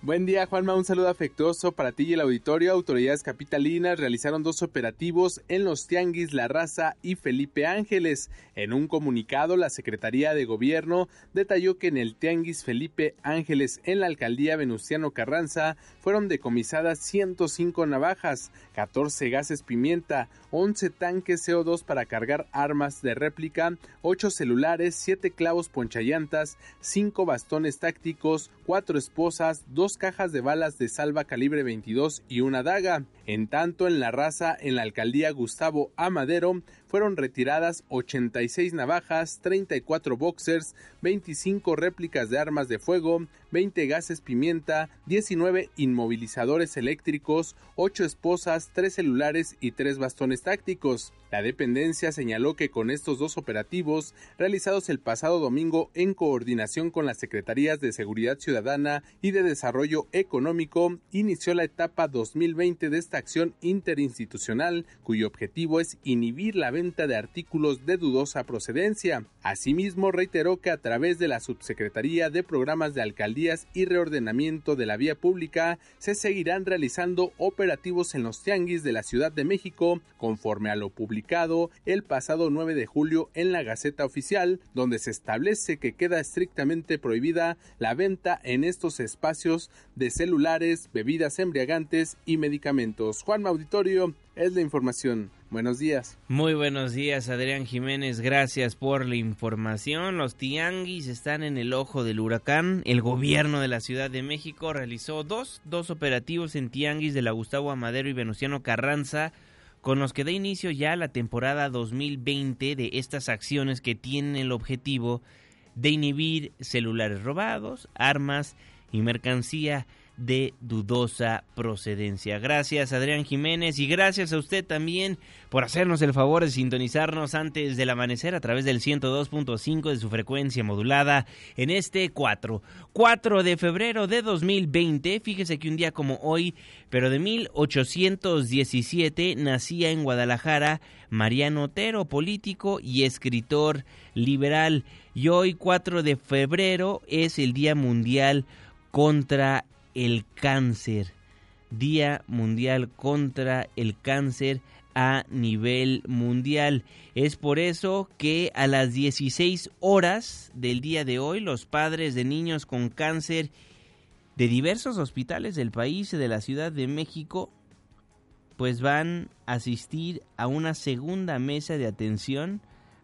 Buen día, Juanma. Un saludo afectuoso para ti y el auditorio. Autoridades capitalinas realizaron dos operativos en los Tianguis La Raza y Felipe Ángeles. En un comunicado, la Secretaría de Gobierno detalló que en el Tianguis Felipe Ángeles, en la alcaldía Venustiano Carranza, fueron decomisadas 105 navajas, 14 gases pimienta, 11 tanques CO2 para cargar armas de réplica, 8 celulares, 7 clavos ponchallantas, 5 bastones tácticos, 4 esposas, 2 cajas de balas de salva calibre 22 y una daga. En tanto, en la raza, en la alcaldía Gustavo Amadero, fueron retiradas 86 navajas, 34 boxers, 25 réplicas de armas de fuego, 20 gases pimienta, 19 inmovilizadores eléctricos, 8 esposas, 3 celulares y 3 bastones tácticos. La dependencia señaló que con estos dos operativos, realizados el pasado domingo en coordinación con las Secretarías de Seguridad Ciudadana y de Desarrollo Económico, inició la etapa 2020 de esta acción interinstitucional, cuyo objetivo es inhibir la venta de artículos de dudosa procedencia. Asimismo, reiteró que a través de la Subsecretaría de Programas de Alcaldías y Reordenamiento de la Vía Pública se seguirán realizando operativos en los tianguis de la Ciudad de México conforme a lo publicado el pasado 9 de julio en la Gaceta Oficial, donde se establece que queda estrictamente prohibida la venta en estos espacios de celulares, bebidas embriagantes y medicamentos. Juan Auditorio es la información. Buenos días. Muy buenos días, Adrián Jiménez. Gracias por la información. Los tianguis están en el ojo del huracán. El gobierno de la Ciudad de México realizó dos, dos operativos en tianguis de la Gustavo Amadero y Venustiano Carranza, con los que da inicio ya la temporada 2020 de estas acciones que tienen el objetivo de inhibir celulares robados, armas y mercancía de dudosa procedencia. Gracias Adrián Jiménez y gracias a usted también por hacernos el favor de sintonizarnos antes del amanecer a través del 102.5 de su frecuencia modulada en este 4, 4 de febrero de 2020. Fíjese que un día como hoy, pero de 1817, nacía en Guadalajara Mariano Otero, político y escritor liberal. Y hoy 4 de febrero es el Día Mundial contra el cáncer. Día Mundial contra el cáncer a nivel mundial. Es por eso que a las 16 horas del día de hoy los padres de niños con cáncer de diversos hospitales del país de la Ciudad de México pues van a asistir a una segunda mesa de atención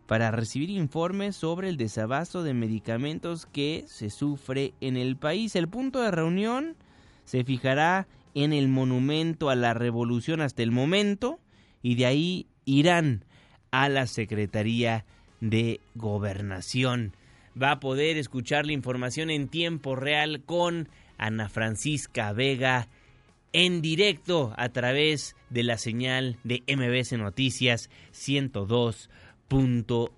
para recibir informes sobre el desabasto de medicamentos que se sufre en el país. El punto de reunión se fijará en el monumento a la revolución hasta el momento y de ahí irán a la Secretaría de Gobernación. Va a poder escuchar la información en tiempo real con Ana Francisca Vega en directo a través de la señal de MBC Noticias 102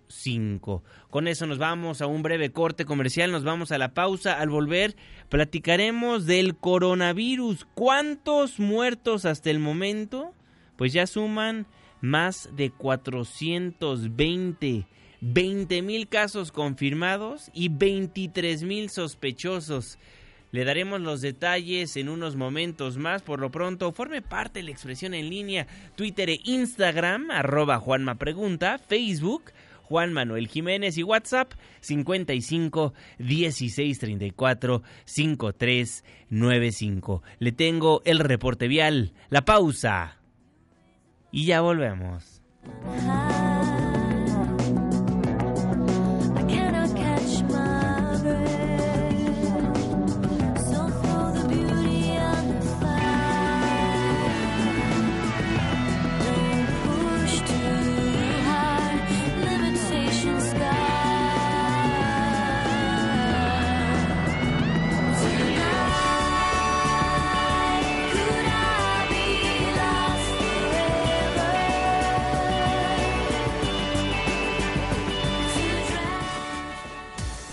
cinco. Con eso nos vamos a un breve corte comercial, nos vamos a la pausa. Al volver platicaremos del coronavirus. ¿Cuántos muertos hasta el momento? Pues ya suman más de 420. 20 mil casos confirmados y 23 mil sospechosos. Le daremos los detalles en unos momentos más. Por lo pronto, forme parte de la expresión en línea, Twitter e Instagram, arroba Juanma Pregunta, Facebook, Juan Manuel Jiménez y WhatsApp 55 16 34 53 95. Le tengo el reporte vial, la pausa y ya volvemos.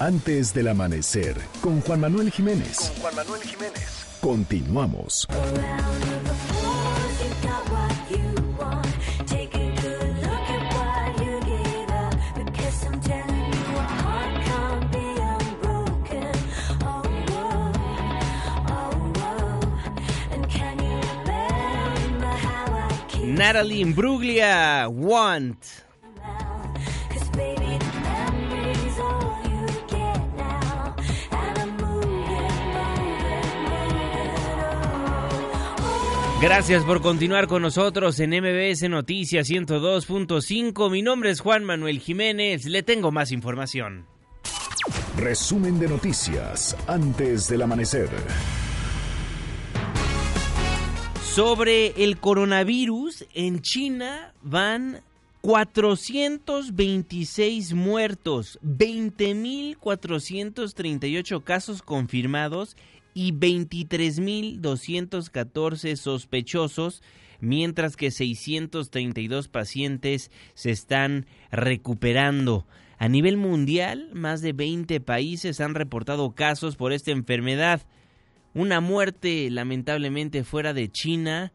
Antes del amanecer, con Juan Manuel Jiménez. Con Juan Manuel Jiménez. Continuamos. Natalie Imbruglia, Want. Gracias por continuar con nosotros en MBS Noticias 102.5. Mi nombre es Juan Manuel Jiménez. Le tengo más información. Resumen de noticias antes del amanecer. Sobre el coronavirus, en China van 426 muertos, 20.438 casos confirmados y 23.214 sospechosos, mientras que 632 pacientes se están recuperando. A nivel mundial, más de 20 países han reportado casos por esta enfermedad. Una muerte lamentablemente fuera de China.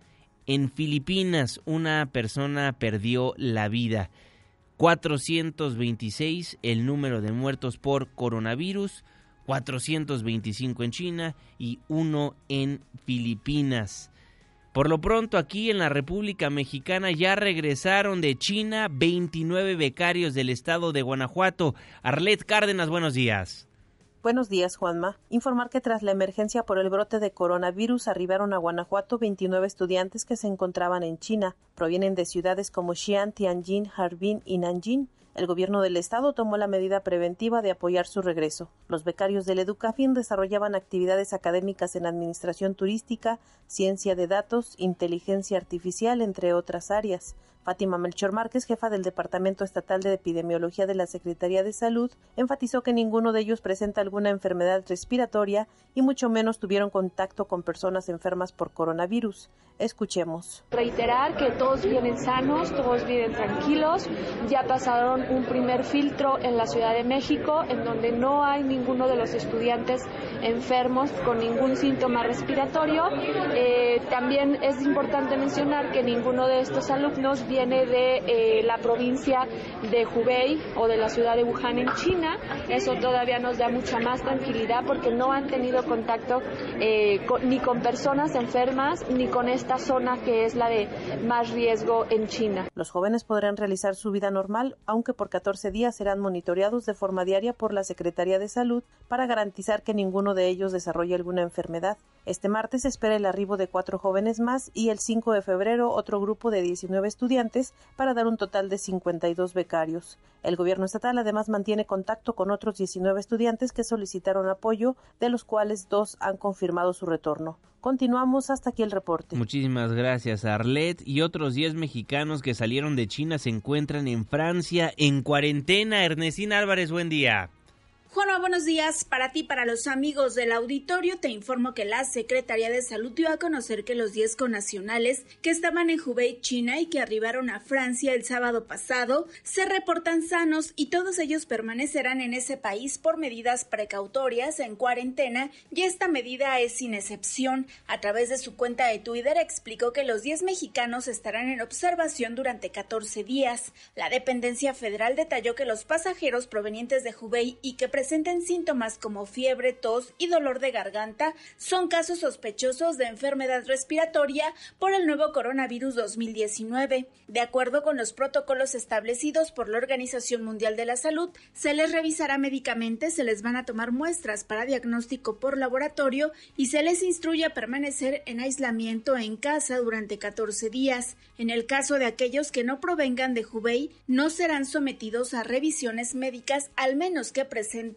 En Filipinas una persona perdió la vida. 426 el número de muertos por coronavirus. 425 en China y uno en Filipinas. Por lo pronto aquí en la República Mexicana ya regresaron de China 29 becarios del estado de Guanajuato. Arlet Cárdenas, buenos días. Buenos días, Juanma. Informar que tras la emergencia por el brote de coronavirus arribaron a Guanajuato 29 estudiantes que se encontraban en China. Provienen de ciudades como Xi'an, Tianjin, Harbin y Nanjing el gobierno del estado tomó la medida preventiva de apoyar su regreso. Los becarios del Educafin desarrollaban actividades académicas en administración turística, ciencia de datos, inteligencia artificial, entre otras áreas Fátima Melchor Márquez, jefa del Departamento Estatal de Epidemiología de la Secretaría de Salud, enfatizó que ninguno de ellos presenta alguna enfermedad respiratoria y mucho menos tuvieron contacto con personas enfermas por coronavirus. Escuchemos. Reiterar que todos vienen sanos, todos vienen tranquilos. Ya pasaron un primer filtro en la Ciudad de México en donde no hay ninguno de los estudiantes enfermos con ningún síntoma respiratorio. Eh, también es importante mencionar que ninguno de estos alumnos viene de eh, la provincia de Hubei o de la ciudad de Wuhan en China. Eso todavía nos da mucha más tranquilidad porque no han tenido contacto eh, ni con personas enfermas ni con esta zona que es la de más riesgo en China. Los jóvenes podrán realizar su vida normal, aunque por 14 días serán monitoreados de forma diaria por la Secretaría de Salud para garantizar que ninguno de ellos desarrolle alguna enfermedad. Este martes se espera el arribo de cuatro jóvenes más y el 5 de febrero otro grupo de 19 estudiantes para dar un total de 52 becarios. El gobierno estatal además mantiene contacto con otros 19 estudiantes que solicitaron apoyo, de los cuales dos han confirmado su retorno. Continuamos hasta aquí el reporte. Muchísimas gracias, Arlet. Y otros 10 mexicanos que salieron de China se encuentran en Francia en cuarentena. Ernestina Álvarez, buen día. Juanma, buenos días. Para ti, para los amigos del auditorio, te informo que la Secretaría de Salud dio a conocer que los 10 connacionales que estaban en Hubei, China y que arribaron a Francia el sábado pasado se reportan sanos y todos ellos permanecerán en ese país por medidas precautorias en cuarentena y esta medida es sin excepción. A través de su cuenta de Twitter explicó que los 10 mexicanos estarán en observación durante 14 días. La dependencia federal detalló que los pasajeros provenientes de Hubei y que presenten síntomas como fiebre, tos y dolor de garganta son casos sospechosos de enfermedad respiratoria por el nuevo coronavirus 2019. De acuerdo con los protocolos establecidos por la Organización Mundial de la Salud, se les revisará médicamente, se les van a tomar muestras para diagnóstico por laboratorio y se les instruye a permanecer en aislamiento en casa durante 14 días. En el caso de aquellos que no provengan de Hubei, no serán sometidos a revisiones médicas al menos que presenten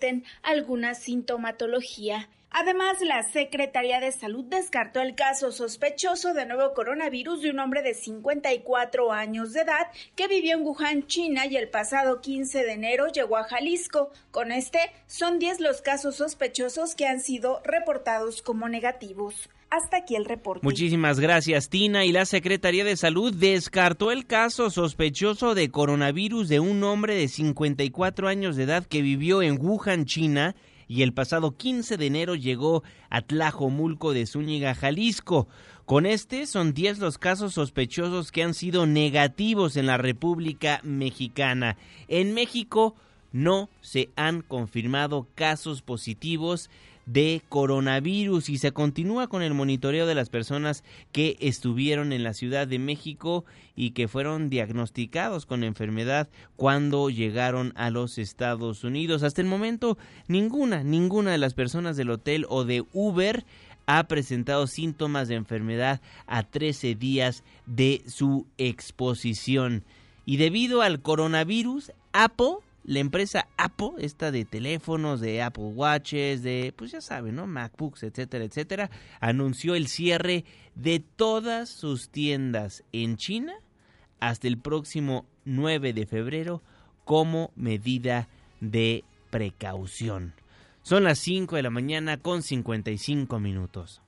alguna sintomatología. Además, la Secretaría de Salud descartó el caso sospechoso de nuevo coronavirus de un hombre de 54 años de edad que vivió en Wuhan, China y el pasado 15 de enero llegó a Jalisco. Con este, son 10 los casos sospechosos que han sido reportados como negativos. Hasta aquí el reporte. Muchísimas gracias, Tina. Y la Secretaría de Salud descartó el caso sospechoso de coronavirus de un hombre de 54 años de edad que vivió en Wuhan, China, y el pasado 15 de enero llegó a Tlajomulco de Zúñiga, Jalisco. Con este son 10 los casos sospechosos que han sido negativos en la República Mexicana. En México no se han confirmado casos positivos de coronavirus y se continúa con el monitoreo de las personas que estuvieron en la Ciudad de México y que fueron diagnosticados con enfermedad cuando llegaron a los Estados Unidos. Hasta el momento, ninguna, ninguna de las personas del hotel o de Uber ha presentado síntomas de enfermedad a 13 días de su exposición. Y debido al coronavirus, Apple la empresa Apple, esta de teléfonos, de Apple Watches, de, pues ya saben, ¿no? MacBooks, etcétera, etcétera, anunció el cierre de todas sus tiendas en China hasta el próximo 9 de febrero como medida de precaución. Son las 5 de la mañana con 55 minutos.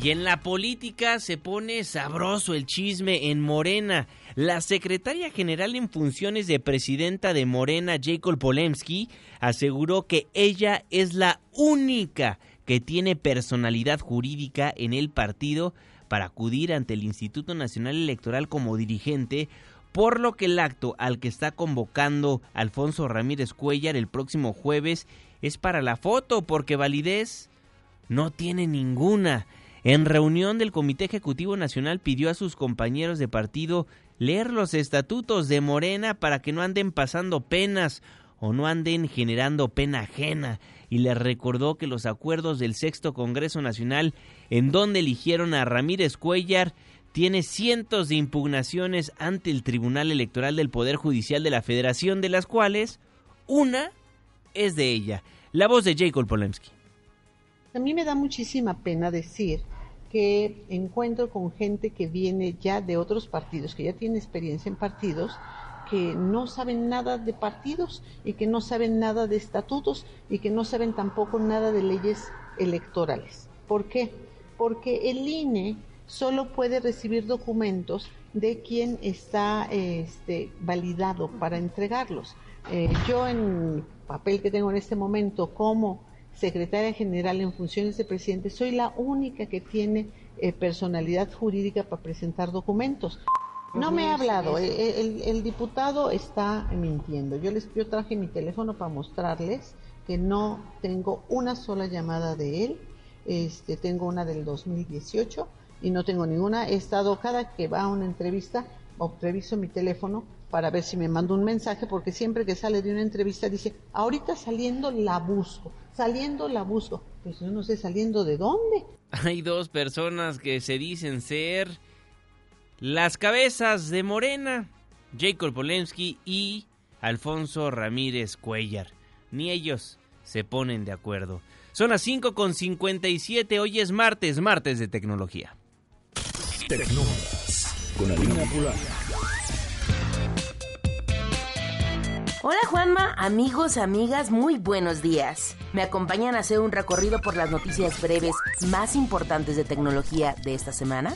Y en la política se pone sabroso el chisme en Morena. La secretaria general en funciones de presidenta de Morena, Jacob Polemski, aseguró que ella es la única que tiene personalidad jurídica en el partido para acudir ante el Instituto Nacional Electoral como dirigente, por lo que el acto al que está convocando Alfonso Ramírez Cuellar el próximo jueves es para la foto, porque validez no tiene ninguna. En reunión del Comité Ejecutivo Nacional pidió a sus compañeros de partido leer los estatutos de Morena para que no anden pasando penas o no anden generando pena ajena y les recordó que los acuerdos del sexto Congreso Nacional en donde eligieron a Ramírez Cuellar tiene cientos de impugnaciones ante el Tribunal Electoral del Poder Judicial de la Federación, de las cuales una es de ella. La voz de Jacob Polemski. A mí me da muchísima pena decir que encuentro con gente que viene ya de otros partidos, que ya tiene experiencia en partidos, que no saben nada de partidos y que no saben nada de estatutos y que no saben tampoco nada de leyes electorales. ¿Por qué? Porque el INE solo puede recibir documentos de quien está este, validado para entregarlos. Eh, yo en el papel que tengo en este momento como secretaria general en funciones de presidente, soy la única que tiene eh, personalidad jurídica para presentar documentos. No me ha hablado, eh, el, diputado está mintiendo. Yo les yo traje mi teléfono para mostrarles que no tengo una sola llamada de él. Este, tengo una del 2018 y no tengo ninguna. He estado cada que va a una entrevista, o reviso mi teléfono para ver si me manda un mensaje, porque siempre que sale de una entrevista dice, ahorita saliendo la busco, saliendo la busco. Pues yo no sé saliendo de dónde. Hay dos personas que se dicen ser las cabezas de Morena, Jacob Polensky y Alfonso Ramírez Cuellar. Ni ellos se ponen de acuerdo. Son las 5 con 57, hoy es martes, martes de tecnología. Con Alina Hola Juanma, amigos, amigas, muy buenos días. Me acompañan a hacer un recorrido por las noticias breves más importantes de tecnología de esta semana.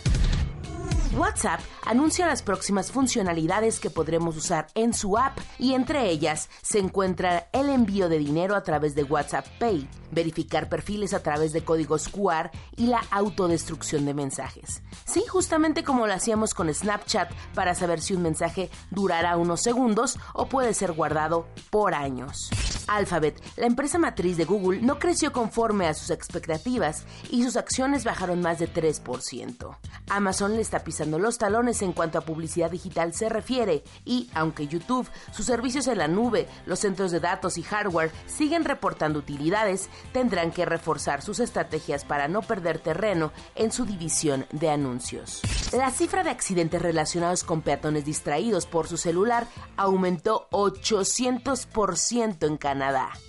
WhatsApp anuncia las próximas funcionalidades que podremos usar en su app y entre ellas se encuentra el envío de dinero a través de WhatsApp Pay, verificar perfiles a través de códigos QR y la autodestrucción de mensajes. Sí, justamente como lo hacíamos con Snapchat para saber si un mensaje durará unos segundos o puede ser guardado por años. Alphabet, la empresa matriz de Google, no creció conforme a sus expectativas y sus acciones bajaron más de 3%. Amazon le está pisando los talones en cuanto a publicidad digital se refiere y, aunque YouTube, sus servicios en la nube, los centros de datos y hardware siguen reportando utilidades, tendrán que reforzar sus estrategias para no perder terreno en su división de anuncios. La cifra de accidentes relacionados con peatones distraídos por su celular aumentó 800% en Canadá.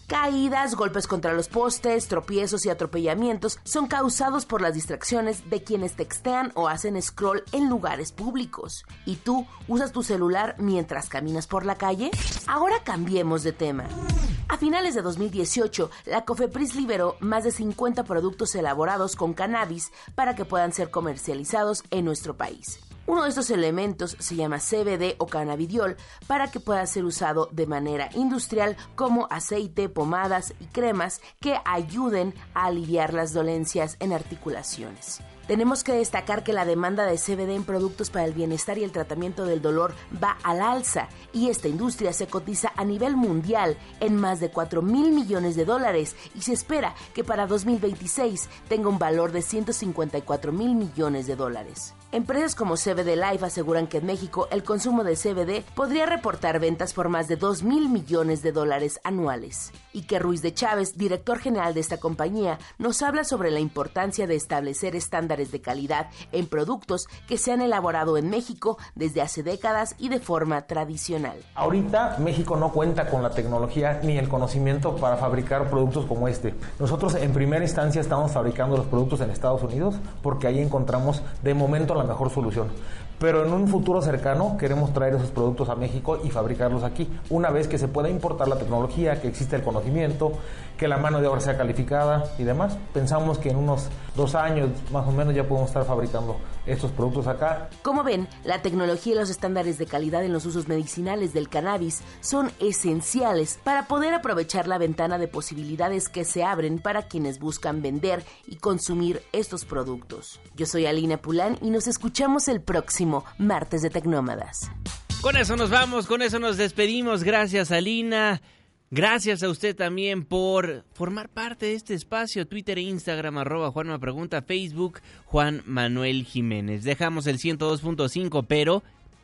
Caídas, golpes contra los postes, tropiezos y atropellamientos son causados por las distracciones de quienes textean o hacen scroll en lugares públicos. ¿Y tú usas tu celular mientras caminas por la calle? Ahora cambiemos de tema. A finales de 2018, la Cofepris liberó más de 50 productos elaborados con cannabis para que puedan ser comercializados en nuestro país. Uno de estos elementos se llama CBD o cannabidiol para que pueda ser usado de manera industrial como aceite, pomadas y cremas que ayuden a aliviar las dolencias en articulaciones. Tenemos que destacar que la demanda de CBD en productos para el bienestar y el tratamiento del dolor va al alza y esta industria se cotiza a nivel mundial en más de 4 mil millones de dólares y se espera que para 2026 tenga un valor de 154 mil millones de dólares. Empresas como CBD Life aseguran que en México el consumo de CBD podría reportar ventas por más de 2 mil millones de dólares anuales. Y que Ruiz de Chávez, director general de esta compañía, nos habla sobre la importancia de establecer estándares de calidad en productos que se han elaborado en México desde hace décadas y de forma tradicional. Ahorita México no cuenta con la tecnología ni el conocimiento para fabricar productos como este. Nosotros en primera instancia estamos fabricando los productos en Estados Unidos porque ahí encontramos de momento la mejor solución. Pero en un futuro cercano queremos traer esos productos a México y fabricarlos aquí. Una vez que se pueda importar la tecnología, que existe el conocimiento, que la mano de obra sea calificada y demás, pensamos que en unos dos años más o menos ya podemos estar fabricando estos productos acá. Como ven, la tecnología y los estándares de calidad en los usos medicinales del cannabis son esenciales para poder aprovechar la ventana de posibilidades que se abren para quienes buscan vender y consumir estos productos. Yo soy Alina Pulán y nos escuchamos el próximo martes de Tecnómadas. Con eso nos vamos, con eso nos despedimos. Gracias, Alina. Gracias a usted también por formar parte de este espacio. Twitter e Instagram, arroba Juan Me Pregunta, Facebook, Juan Manuel Jiménez. Dejamos el 102.5, pero